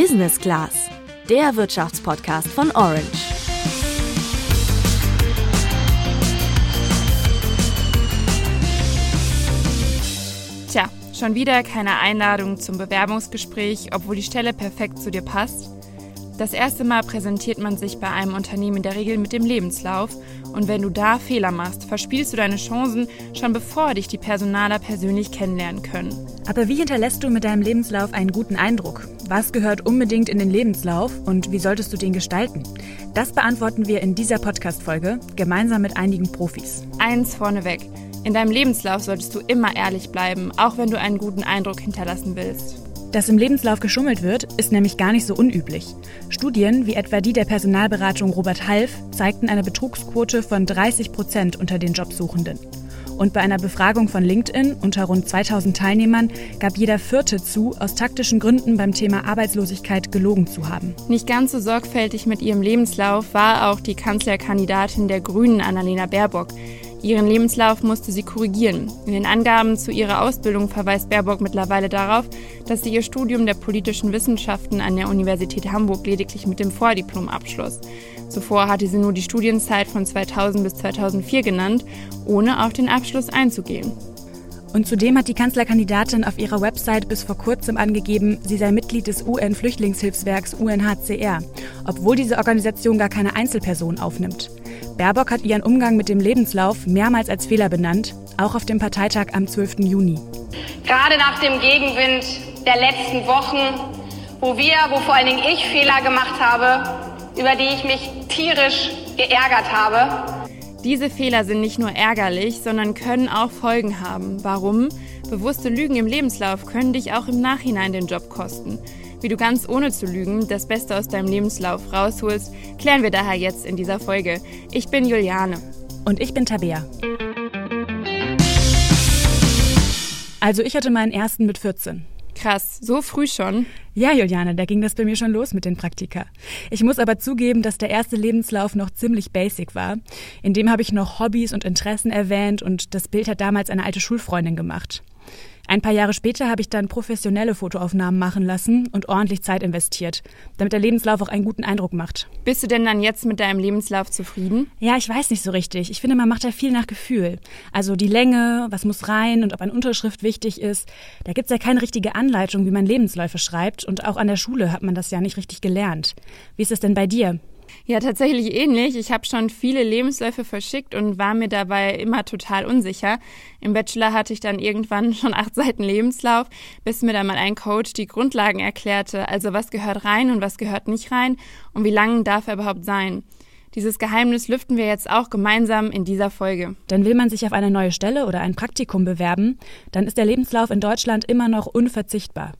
Business Class, der Wirtschaftspodcast von Orange. Tja, schon wieder keine Einladung zum Bewerbungsgespräch, obwohl die Stelle perfekt zu dir passt. Das erste Mal präsentiert man sich bei einem Unternehmen in der Regel mit dem Lebenslauf und wenn du da Fehler machst, verspielst du deine Chancen schon bevor dich die Personaler persönlich kennenlernen können. Aber wie hinterlässt du mit deinem Lebenslauf einen guten Eindruck? Was gehört unbedingt in den Lebenslauf und wie solltest du den gestalten? Das beantworten wir in dieser Podcast-Folge gemeinsam mit einigen Profis. Eins vorneweg. In deinem Lebenslauf solltest du immer ehrlich bleiben, auch wenn du einen guten Eindruck hinterlassen willst. Dass im Lebenslauf geschummelt wird, ist nämlich gar nicht so unüblich. Studien, wie etwa die der Personalberatung Robert Half, zeigten eine Betrugsquote von 30 Prozent unter den Jobsuchenden. Und bei einer Befragung von LinkedIn unter rund 2000 Teilnehmern gab jeder Vierte zu, aus taktischen Gründen beim Thema Arbeitslosigkeit gelogen zu haben. Nicht ganz so sorgfältig mit ihrem Lebenslauf war auch die Kanzlerkandidatin der Grünen Annalena Baerbock. Ihren Lebenslauf musste sie korrigieren. In den Angaben zu ihrer Ausbildung verweist Baerbock mittlerweile darauf, dass sie ihr Studium der politischen Wissenschaften an der Universität Hamburg lediglich mit dem Vordiplom abschloss. Zuvor hatte sie nur die Studienzeit von 2000 bis 2004 genannt, ohne auf den Abschluss einzugehen. Und zudem hat die Kanzlerkandidatin auf ihrer Website bis vor kurzem angegeben, sie sei Mitglied des UN-Flüchtlingshilfswerks UNHCR, obwohl diese Organisation gar keine Einzelperson aufnimmt. Baerbock hat ihren Umgang mit dem Lebenslauf mehrmals als Fehler benannt, auch auf dem Parteitag am 12. Juni. Gerade nach dem Gegenwind der letzten Wochen, wo wir, wo vor allen Dingen ich Fehler gemacht habe, über die ich mich tierisch geärgert habe, diese Fehler sind nicht nur ärgerlich, sondern können auch Folgen haben. Warum? Bewusste Lügen im Lebenslauf können dich auch im Nachhinein den Job kosten. Wie du ganz ohne zu lügen das Beste aus deinem Lebenslauf rausholst, klären wir daher jetzt in dieser Folge. Ich bin Juliane. Und ich bin Tabea. Also ich hatte meinen ersten mit 14. Krass, so früh schon? Ja, Juliane, da ging das bei mir schon los mit den Praktika. Ich muss aber zugeben, dass der erste Lebenslauf noch ziemlich basic war. In dem habe ich noch Hobbys und Interessen erwähnt und das Bild hat damals eine alte Schulfreundin gemacht. Ein paar Jahre später habe ich dann professionelle Fotoaufnahmen machen lassen und ordentlich Zeit investiert, damit der Lebenslauf auch einen guten Eindruck macht. Bist du denn dann jetzt mit deinem Lebenslauf zufrieden? Ja, ich weiß nicht so richtig. Ich finde, man macht da viel nach Gefühl. Also die Länge, was muss rein und ob eine Unterschrift wichtig ist. Da gibt's ja keine richtige Anleitung, wie man Lebensläufe schreibt und auch an der Schule hat man das ja nicht richtig gelernt. Wie ist es denn bei dir? Ja, tatsächlich ähnlich. Ich habe schon viele Lebensläufe verschickt und war mir dabei immer total unsicher. Im Bachelor hatte ich dann irgendwann schon acht Seiten Lebenslauf, bis mir dann mal ein Coach die Grundlagen erklärte, also was gehört rein und was gehört nicht rein und wie lang darf er überhaupt sein. Dieses Geheimnis lüften wir jetzt auch gemeinsam in dieser Folge. Dann will man sich auf eine neue Stelle oder ein Praktikum bewerben, dann ist der Lebenslauf in Deutschland immer noch unverzichtbar.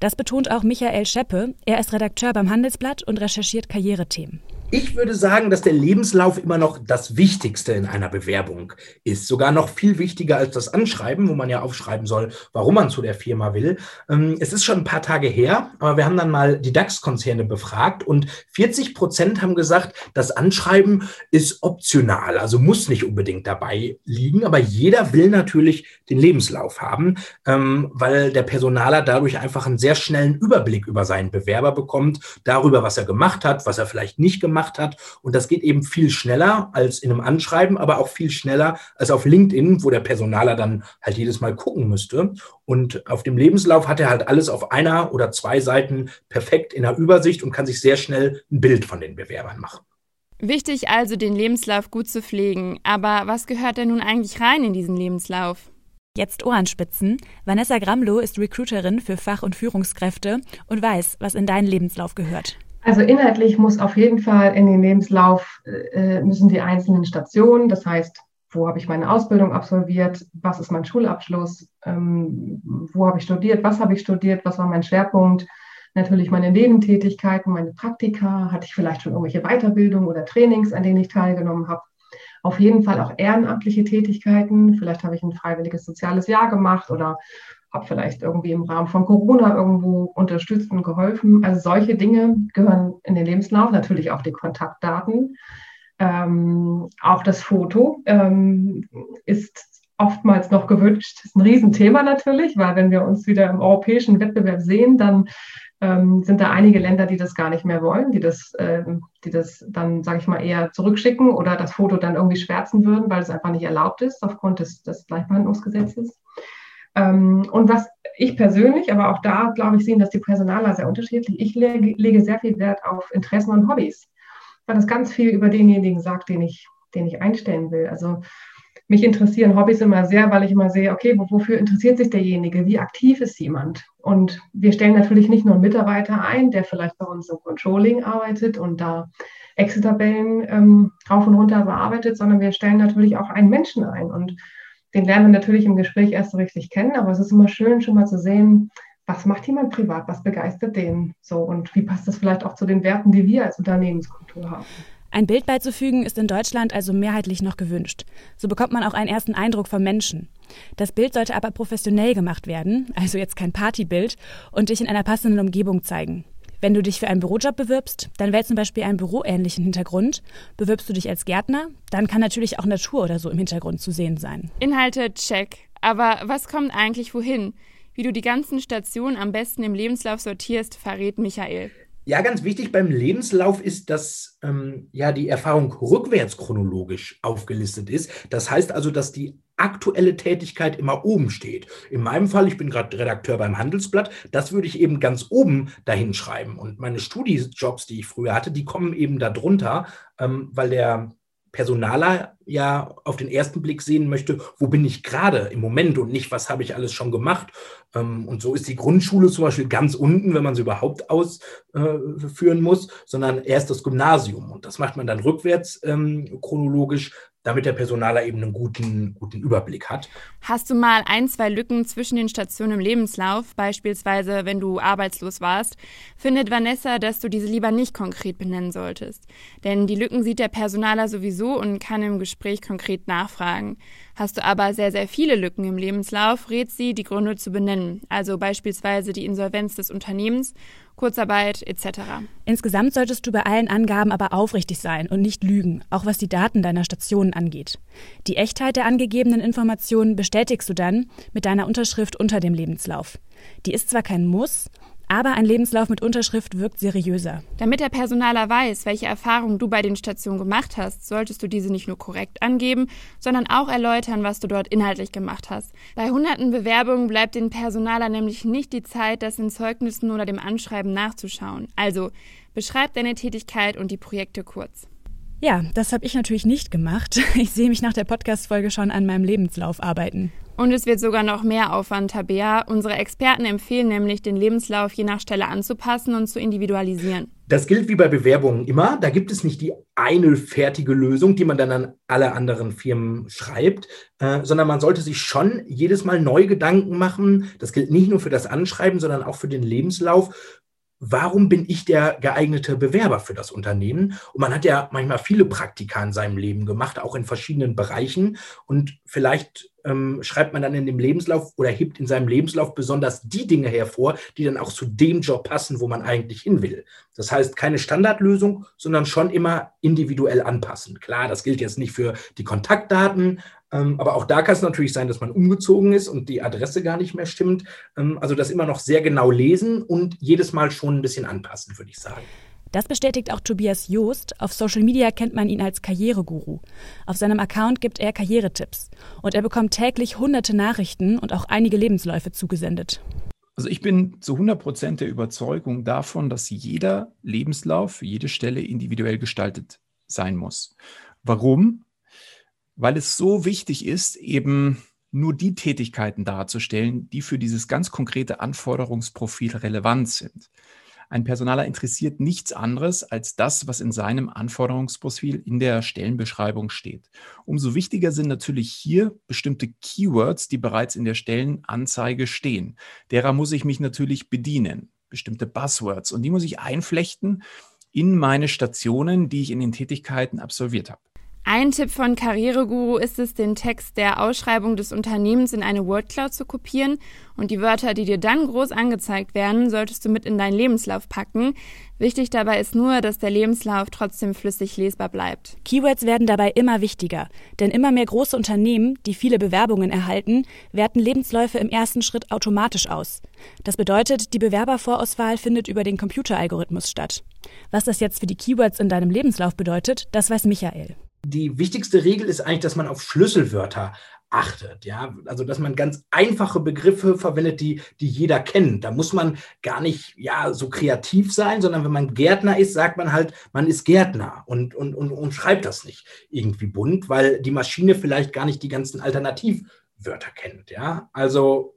Das betont auch Michael Scheppe. Er ist Redakteur beim Handelsblatt und recherchiert Karrierethemen. Ich würde sagen, dass der Lebenslauf immer noch das Wichtigste in einer Bewerbung ist. Sogar noch viel wichtiger als das Anschreiben, wo man ja aufschreiben soll, warum man zu der Firma will. Ähm, es ist schon ein paar Tage her, aber wir haben dann mal die DAX-Konzerne befragt und 40 Prozent haben gesagt, das Anschreiben ist optional, also muss nicht unbedingt dabei liegen. Aber jeder will natürlich den Lebenslauf haben, ähm, weil der Personaler dadurch einfach einen sehr schnellen Überblick über seinen Bewerber bekommt, darüber, was er gemacht hat, was er vielleicht nicht gemacht gemacht hat. Und das geht eben viel schneller als in einem Anschreiben, aber auch viel schneller als auf LinkedIn, wo der Personaler dann halt jedes Mal gucken müsste. Und auf dem Lebenslauf hat er halt alles auf einer oder zwei Seiten perfekt in der Übersicht und kann sich sehr schnell ein Bild von den Bewerbern machen. Wichtig also, den Lebenslauf gut zu pflegen. Aber was gehört denn nun eigentlich rein in diesen Lebenslauf? Jetzt Ohrenspitzen. Vanessa Gramlow ist Recruiterin für Fach- und Führungskräfte und weiß, was in deinen Lebenslauf gehört. Also inhaltlich muss auf jeden Fall in den Lebenslauf äh, müssen die einzelnen Stationen, das heißt, wo habe ich meine Ausbildung absolviert, was ist mein Schulabschluss, ähm, wo habe ich studiert, was habe ich studiert, was war mein Schwerpunkt, natürlich meine Nebentätigkeiten, meine Praktika, hatte ich vielleicht schon irgendwelche Weiterbildungen oder Trainings, an denen ich teilgenommen habe. Auf jeden Fall auch ehrenamtliche Tätigkeiten. Vielleicht habe ich ein freiwilliges soziales Jahr gemacht oder habe vielleicht irgendwie im Rahmen von Corona irgendwo unterstützt und geholfen. Also solche Dinge gehören in den Lebenslauf, natürlich auch die Kontaktdaten. Ähm, auch das Foto ähm, ist oftmals noch gewünscht. Das ist ein Riesenthema natürlich, weil wenn wir uns wieder im europäischen Wettbewerb sehen, dann ähm, sind da einige Länder, die das gar nicht mehr wollen, die das, ähm, die das dann, sage ich mal, eher zurückschicken oder das Foto dann irgendwie schwärzen würden, weil es einfach nicht erlaubt ist aufgrund des, des Gleichbehandlungsgesetzes. Ähm, und was ich persönlich, aber auch da, glaube ich, sehen das die Personaler sehr unterschiedlich. Ich lege, lege sehr viel Wert auf Interessen und Hobbys, weil das ganz viel über denjenigen sagt, den ich, den ich einstellen will. Also mich interessieren Hobbys immer sehr, weil ich immer sehe, okay, wofür interessiert sich derjenige? Wie aktiv ist jemand? Und wir stellen natürlich nicht nur einen Mitarbeiter ein, der vielleicht bei uns im Controlling arbeitet und da Excel-Tabellen ähm, rauf und runter bearbeitet, sondern wir stellen natürlich auch einen Menschen ein. Und den lernen wir natürlich im Gespräch erst so richtig kennen, aber es ist immer schön, schon mal zu sehen, was macht jemand privat, was begeistert den so und wie passt das vielleicht auch zu den Werten, die wir als Unternehmenskultur haben. Ein Bild beizufügen ist in Deutschland also mehrheitlich noch gewünscht. So bekommt man auch einen ersten Eindruck vom Menschen. Das Bild sollte aber professionell gemacht werden, also jetzt kein Partybild, und dich in einer passenden Umgebung zeigen. Wenn du dich für einen Bürojob bewirbst, dann wähl zum Beispiel einen büroähnlichen Hintergrund. Bewirbst du dich als Gärtner, dann kann natürlich auch Natur oder so im Hintergrund zu sehen sein. Inhalte check. Aber was kommt eigentlich wohin? Wie du die ganzen Stationen am besten im Lebenslauf sortierst, verrät Michael. Ja, ganz wichtig beim Lebenslauf ist, dass ähm, ja die Erfahrung rückwärts chronologisch aufgelistet ist. Das heißt also, dass die aktuelle Tätigkeit immer oben steht. In meinem Fall, ich bin gerade Redakteur beim Handelsblatt, das würde ich eben ganz oben dahin schreiben. Und meine Studiejobs, die ich früher hatte, die kommen eben darunter, ähm, weil der Personaler ja auf den ersten Blick sehen möchte, wo bin ich gerade im Moment und nicht, was habe ich alles schon gemacht. Ähm, und so ist die Grundschule zum Beispiel ganz unten, wenn man sie überhaupt ausführen muss, sondern erst das Gymnasium. Und das macht man dann rückwärts ähm, chronologisch, damit der Personaler eben einen guten, guten Überblick hat. Hast du mal ein, zwei Lücken zwischen den Stationen im Lebenslauf, beispielsweise wenn du arbeitslos warst, findet Vanessa, dass du diese lieber nicht konkret benennen solltest. Denn die Lücken sieht der Personaler sowieso und kann im Gespräch konkret nachfragen. Hast du aber sehr, sehr viele Lücken im Lebenslauf, rät sie, die Gründe zu benennen, also beispielsweise die Insolvenz des Unternehmens, Kurzarbeit etc. Insgesamt solltest du bei allen Angaben aber aufrichtig sein und nicht lügen, auch was die Daten deiner Stationen angeht. Die Echtheit der angegebenen Informationen bestätigst du dann mit deiner Unterschrift unter dem Lebenslauf. Die ist zwar kein Muss, aber ein Lebenslauf mit Unterschrift wirkt seriöser. Damit der Personaler weiß, welche Erfahrungen du bei den Stationen gemacht hast, solltest du diese nicht nur korrekt angeben, sondern auch erläutern, was du dort inhaltlich gemacht hast. Bei hunderten Bewerbungen bleibt dem Personaler nämlich nicht die Zeit, das in Zeugnissen oder dem Anschreiben nachzuschauen. Also beschreib deine Tätigkeit und die Projekte kurz. Ja, das habe ich natürlich nicht gemacht. Ich sehe mich nach der Podcast-Folge schon an meinem Lebenslauf arbeiten. Und es wird sogar noch mehr Aufwand, Tabea. Unsere Experten empfehlen nämlich, den Lebenslauf je nach Stelle anzupassen und zu individualisieren. Das gilt wie bei Bewerbungen immer. Da gibt es nicht die eine fertige Lösung, die man dann an alle anderen Firmen schreibt, äh, sondern man sollte sich schon jedes Mal neu Gedanken machen. Das gilt nicht nur für das Anschreiben, sondern auch für den Lebenslauf warum bin ich der geeignete Bewerber für das Unternehmen? Und man hat ja manchmal viele Praktika in seinem Leben gemacht, auch in verschiedenen Bereichen. Und vielleicht ähm, schreibt man dann in dem Lebenslauf oder hebt in seinem Lebenslauf besonders die Dinge hervor, die dann auch zu dem Job passen, wo man eigentlich hin will. Das heißt, keine Standardlösung, sondern schon immer individuell anpassen. Klar, das gilt jetzt nicht für die Kontaktdaten, ähm, aber auch da kann es natürlich sein, dass man umgezogen ist und die Adresse gar nicht mehr stimmt. Ähm, also das immer noch sehr genau lesen und jedes Mal schon ein bisschen anpassen, würde ich sagen. Das bestätigt auch Tobias Joost. Auf Social Media kennt man ihn als Karriereguru. Auf seinem Account gibt er Karrieretipps. Und er bekommt täglich hunderte Nachrichten und auch einige Lebensläufe zugesendet. Also ich bin zu 100 Prozent der Überzeugung davon, dass jeder Lebenslauf für jede Stelle individuell gestaltet sein muss. Warum? Weil es so wichtig ist, eben nur die Tätigkeiten darzustellen, die für dieses ganz konkrete Anforderungsprofil relevant sind. Ein Personaler interessiert nichts anderes als das, was in seinem Anforderungsprofil in der Stellenbeschreibung steht. Umso wichtiger sind natürlich hier bestimmte Keywords, die bereits in der Stellenanzeige stehen. Derer muss ich mich natürlich bedienen, bestimmte Buzzwords, und die muss ich einflechten in meine Stationen, die ich in den Tätigkeiten absolviert habe. Ein Tipp von Karriereguru ist es, den Text der Ausschreibung des Unternehmens in eine Wordcloud zu kopieren und die Wörter, die dir dann groß angezeigt werden, solltest du mit in deinen Lebenslauf packen. Wichtig dabei ist nur, dass der Lebenslauf trotzdem flüssig lesbar bleibt. Keywords werden dabei immer wichtiger, denn immer mehr große Unternehmen, die viele Bewerbungen erhalten, werten Lebensläufe im ersten Schritt automatisch aus. Das bedeutet, die Bewerbervorauswahl findet über den Computeralgorithmus statt. Was das jetzt für die Keywords in deinem Lebenslauf bedeutet, das weiß Michael die wichtigste Regel ist eigentlich, dass man auf Schlüsselwörter achtet. Ja, also dass man ganz einfache Begriffe verwendet, die, die jeder kennt. Da muss man gar nicht ja, so kreativ sein, sondern wenn man Gärtner ist, sagt man halt, man ist Gärtner und, und, und, und schreibt das nicht irgendwie bunt, weil die Maschine vielleicht gar nicht die ganzen Alternativwörter kennt. Ja, also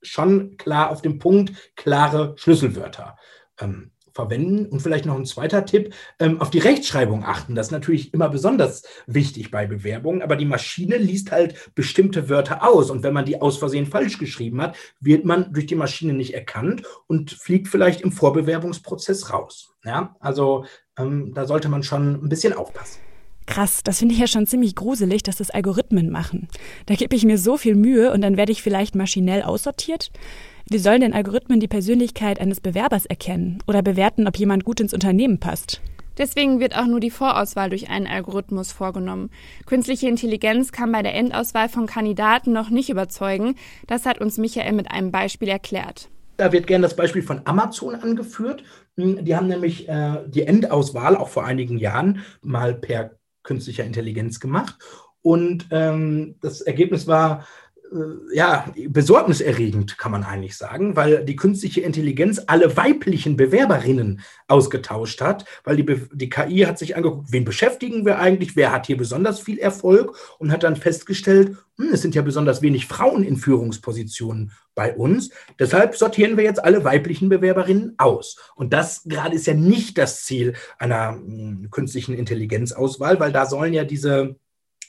schon klar auf dem Punkt, klare Schlüsselwörter. Ähm, verwenden. Und vielleicht noch ein zweiter Tipp, ähm, auf die Rechtschreibung achten. Das ist natürlich immer besonders wichtig bei Bewerbungen, aber die Maschine liest halt bestimmte Wörter aus. Und wenn man die aus Versehen falsch geschrieben hat, wird man durch die Maschine nicht erkannt und fliegt vielleicht im Vorbewerbungsprozess raus. Ja, also ähm, da sollte man schon ein bisschen aufpassen. Krass, das finde ich ja schon ziemlich gruselig, dass das Algorithmen machen. Da gebe ich mir so viel Mühe und dann werde ich vielleicht maschinell aussortiert. Wie sollen denn Algorithmen die Persönlichkeit eines Bewerbers erkennen oder bewerten, ob jemand gut ins Unternehmen passt? Deswegen wird auch nur die Vorauswahl durch einen Algorithmus vorgenommen. Künstliche Intelligenz kann bei der Endauswahl von Kandidaten noch nicht überzeugen. Das hat uns Michael mit einem Beispiel erklärt. Da wird gerne das Beispiel von Amazon angeführt. Hm, die haben nämlich äh, die Endauswahl auch vor einigen Jahren mal per künstlicher Intelligenz gemacht. Und ähm, das Ergebnis war äh, ja, besorgniserregend, kann man eigentlich sagen, weil die künstliche Intelligenz alle weiblichen Bewerberinnen ausgetauscht hat, weil die, die KI hat sich angeguckt, wen beschäftigen wir eigentlich, wer hat hier besonders viel Erfolg und hat dann festgestellt, hm, es sind ja besonders wenig Frauen in Führungspositionen bei uns. Deshalb sortieren wir jetzt alle weiblichen Bewerberinnen aus. Und das gerade ist ja nicht das Ziel einer hm, künstlichen Intelligenzauswahl, weil da sollen ja diese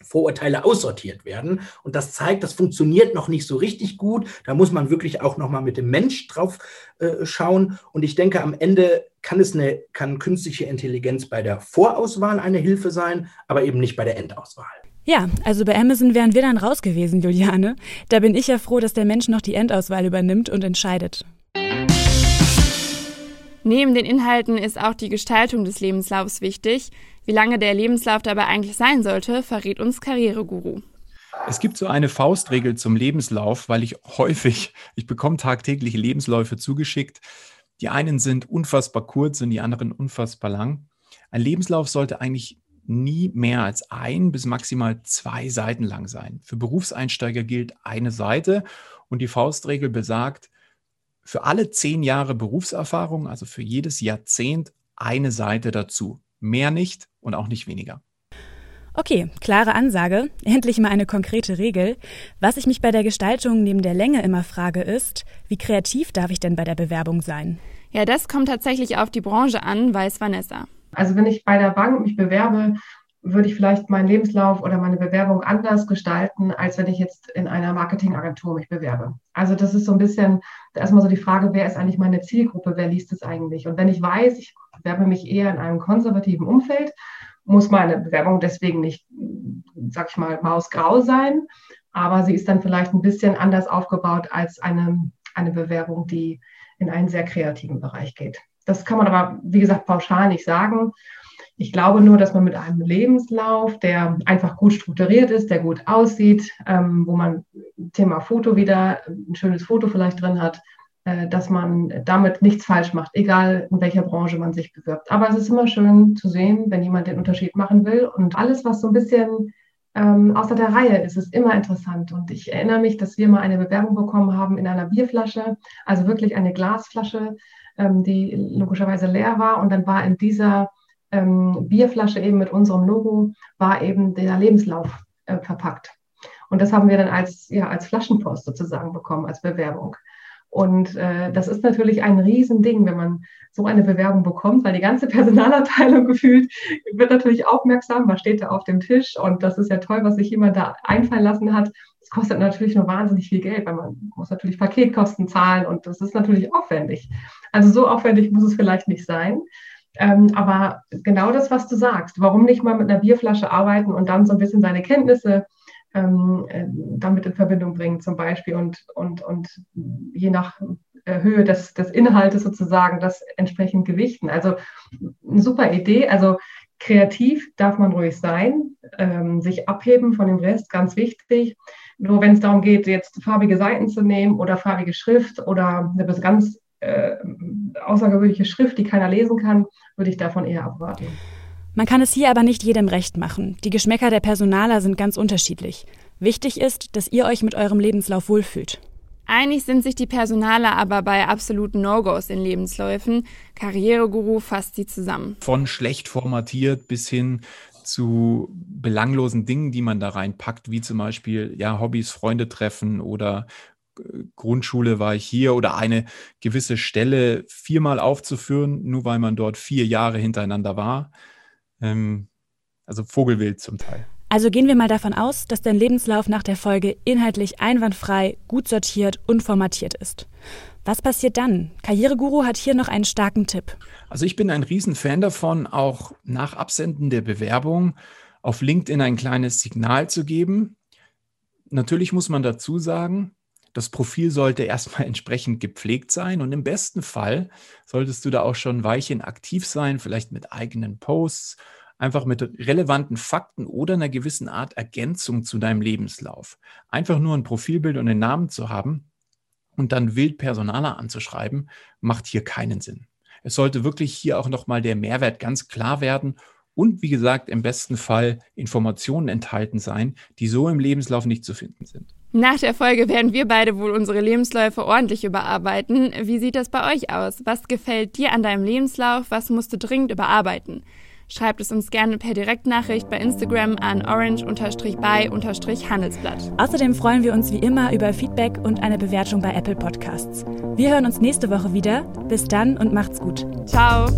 Vorurteile aussortiert werden. Und das zeigt, das funktioniert noch nicht so richtig gut. Da muss man wirklich auch noch mal mit dem Mensch drauf äh, schauen. Und ich denke, am Ende kann es eine, kann künstliche Intelligenz bei der Vorauswahl eine Hilfe sein, aber eben nicht bei der Endauswahl. Ja, also bei Amazon wären wir dann raus gewesen, Juliane. Da bin ich ja froh, dass der Mensch noch die Endauswahl übernimmt und entscheidet. Neben den Inhalten ist auch die Gestaltung des Lebenslaufs wichtig. Wie lange der Lebenslauf dabei eigentlich sein sollte, verrät uns Karriereguru. Es gibt so eine Faustregel zum Lebenslauf, weil ich häufig, ich bekomme tagtäglich Lebensläufe zugeschickt. Die einen sind unfassbar kurz und die anderen unfassbar lang. Ein Lebenslauf sollte eigentlich nie mehr als ein bis maximal zwei Seiten lang sein. Für Berufseinsteiger gilt eine Seite und die Faustregel besagt, für alle zehn Jahre Berufserfahrung, also für jedes Jahrzehnt, eine Seite dazu. Mehr nicht und auch nicht weniger. Okay, klare Ansage. Endlich mal eine konkrete Regel. Was ich mich bei der Gestaltung neben der Länge immer frage, ist, wie kreativ darf ich denn bei der Bewerbung sein? Ja, das kommt tatsächlich auf die Branche an, weiß Vanessa. Also wenn ich bei der Bank mich bewerbe, würde ich vielleicht meinen Lebenslauf oder meine Bewerbung anders gestalten, als wenn ich jetzt in einer Marketingagentur mich bewerbe. Also das ist so ein bisschen erstmal so die Frage, wer ist eigentlich meine Zielgruppe, wer liest es eigentlich? Und wenn ich weiß, ich bewerbe mich eher in einem konservativen Umfeld, muss meine Bewerbung deswegen nicht, sag ich mal, mausgrau sein, aber sie ist dann vielleicht ein bisschen anders aufgebaut als eine, eine Bewerbung, die in einen sehr kreativen Bereich geht. Das kann man aber, wie gesagt, pauschal nicht sagen. Ich glaube nur, dass man mit einem Lebenslauf, der einfach gut strukturiert ist, der gut aussieht, ähm, wo man Thema Foto wieder, ein schönes Foto vielleicht drin hat, äh, dass man damit nichts falsch macht, egal in welcher Branche man sich bewirbt. Aber es ist immer schön zu sehen, wenn jemand den Unterschied machen will. Und alles, was so ein bisschen ähm, außer der Reihe ist, ist immer interessant. Und ich erinnere mich, dass wir mal eine Bewerbung bekommen haben in einer Bierflasche, also wirklich eine Glasflasche, ähm, die logischerweise leer war. Und dann war in dieser ähm, Bierflasche eben mit unserem Logo war eben der Lebenslauf äh, verpackt. Und das haben wir dann als, ja, als Flaschenpost sozusagen bekommen, als Bewerbung. Und äh, das ist natürlich ein Riesending, wenn man so eine Bewerbung bekommt, weil die ganze Personalabteilung gefühlt wird natürlich aufmerksam, was steht da auf dem Tisch. Und das ist ja toll, was sich jemand da einfallen lassen hat. Das kostet natürlich nur wahnsinnig viel Geld, weil man muss natürlich Paketkosten zahlen und das ist natürlich aufwendig. Also so aufwendig muss es vielleicht nicht sein. Ähm, aber genau das, was du sagst, warum nicht mal mit einer Bierflasche arbeiten und dann so ein bisschen seine Kenntnisse ähm, äh, damit in Verbindung bringen zum Beispiel und, und, und je nach äh, Höhe des, des Inhaltes sozusagen das entsprechend gewichten. Also eine super Idee. Also kreativ darf man ruhig sein, ähm, sich abheben von dem Rest, ganz wichtig. Nur wenn es darum geht, jetzt farbige Seiten zu nehmen oder farbige Schrift oder eine ganz äh, außergewöhnliche Schrift, die keiner lesen kann, würde ich davon eher abwarten. Man kann es hier aber nicht jedem recht machen. Die Geschmäcker der Personaler sind ganz unterschiedlich. Wichtig ist, dass ihr euch mit eurem Lebenslauf wohlfühlt. Einig sind sich die Personaler aber bei absoluten No-Gos in Lebensläufen. Karriereguru fasst sie zusammen. Von schlecht formatiert bis hin zu belanglosen Dingen, die man da reinpackt, wie zum Beispiel ja, Hobbys, Freunde treffen oder Grundschule war ich hier oder eine gewisse Stelle viermal aufzuführen, nur weil man dort vier Jahre hintereinander war. Ähm, also Vogelwild zum Teil. Also gehen wir mal davon aus, dass dein Lebenslauf nach der Folge inhaltlich einwandfrei, gut sortiert und formatiert ist. Was passiert dann? Karriereguru hat hier noch einen starken Tipp. Also ich bin ein Riesenfan davon, auch nach Absenden der Bewerbung auf LinkedIn ein kleines Signal zu geben. Natürlich muss man dazu sagen, das Profil sollte erstmal entsprechend gepflegt sein und im besten Fall solltest du da auch schon ein Weilchen aktiv sein, vielleicht mit eigenen Posts einfach mit relevanten Fakten oder einer gewissen Art Ergänzung zu deinem Lebenslauf. Einfach nur ein Profilbild und einen Namen zu haben und dann wild Personaler anzuschreiben, macht hier keinen Sinn. Es sollte wirklich hier auch nochmal der Mehrwert ganz klar werden und wie gesagt im besten Fall Informationen enthalten sein, die so im Lebenslauf nicht zu finden sind. Nach der Folge werden wir beide wohl unsere Lebensläufe ordentlich überarbeiten. Wie sieht das bei euch aus? Was gefällt dir an deinem Lebenslauf? Was musst du dringend überarbeiten? Schreibt es uns gerne per Direktnachricht bei Instagram an orange-by-handelsblatt. Außerdem freuen wir uns wie immer über Feedback und eine Bewertung bei Apple Podcasts. Wir hören uns nächste Woche wieder. Bis dann und macht's gut. Ciao.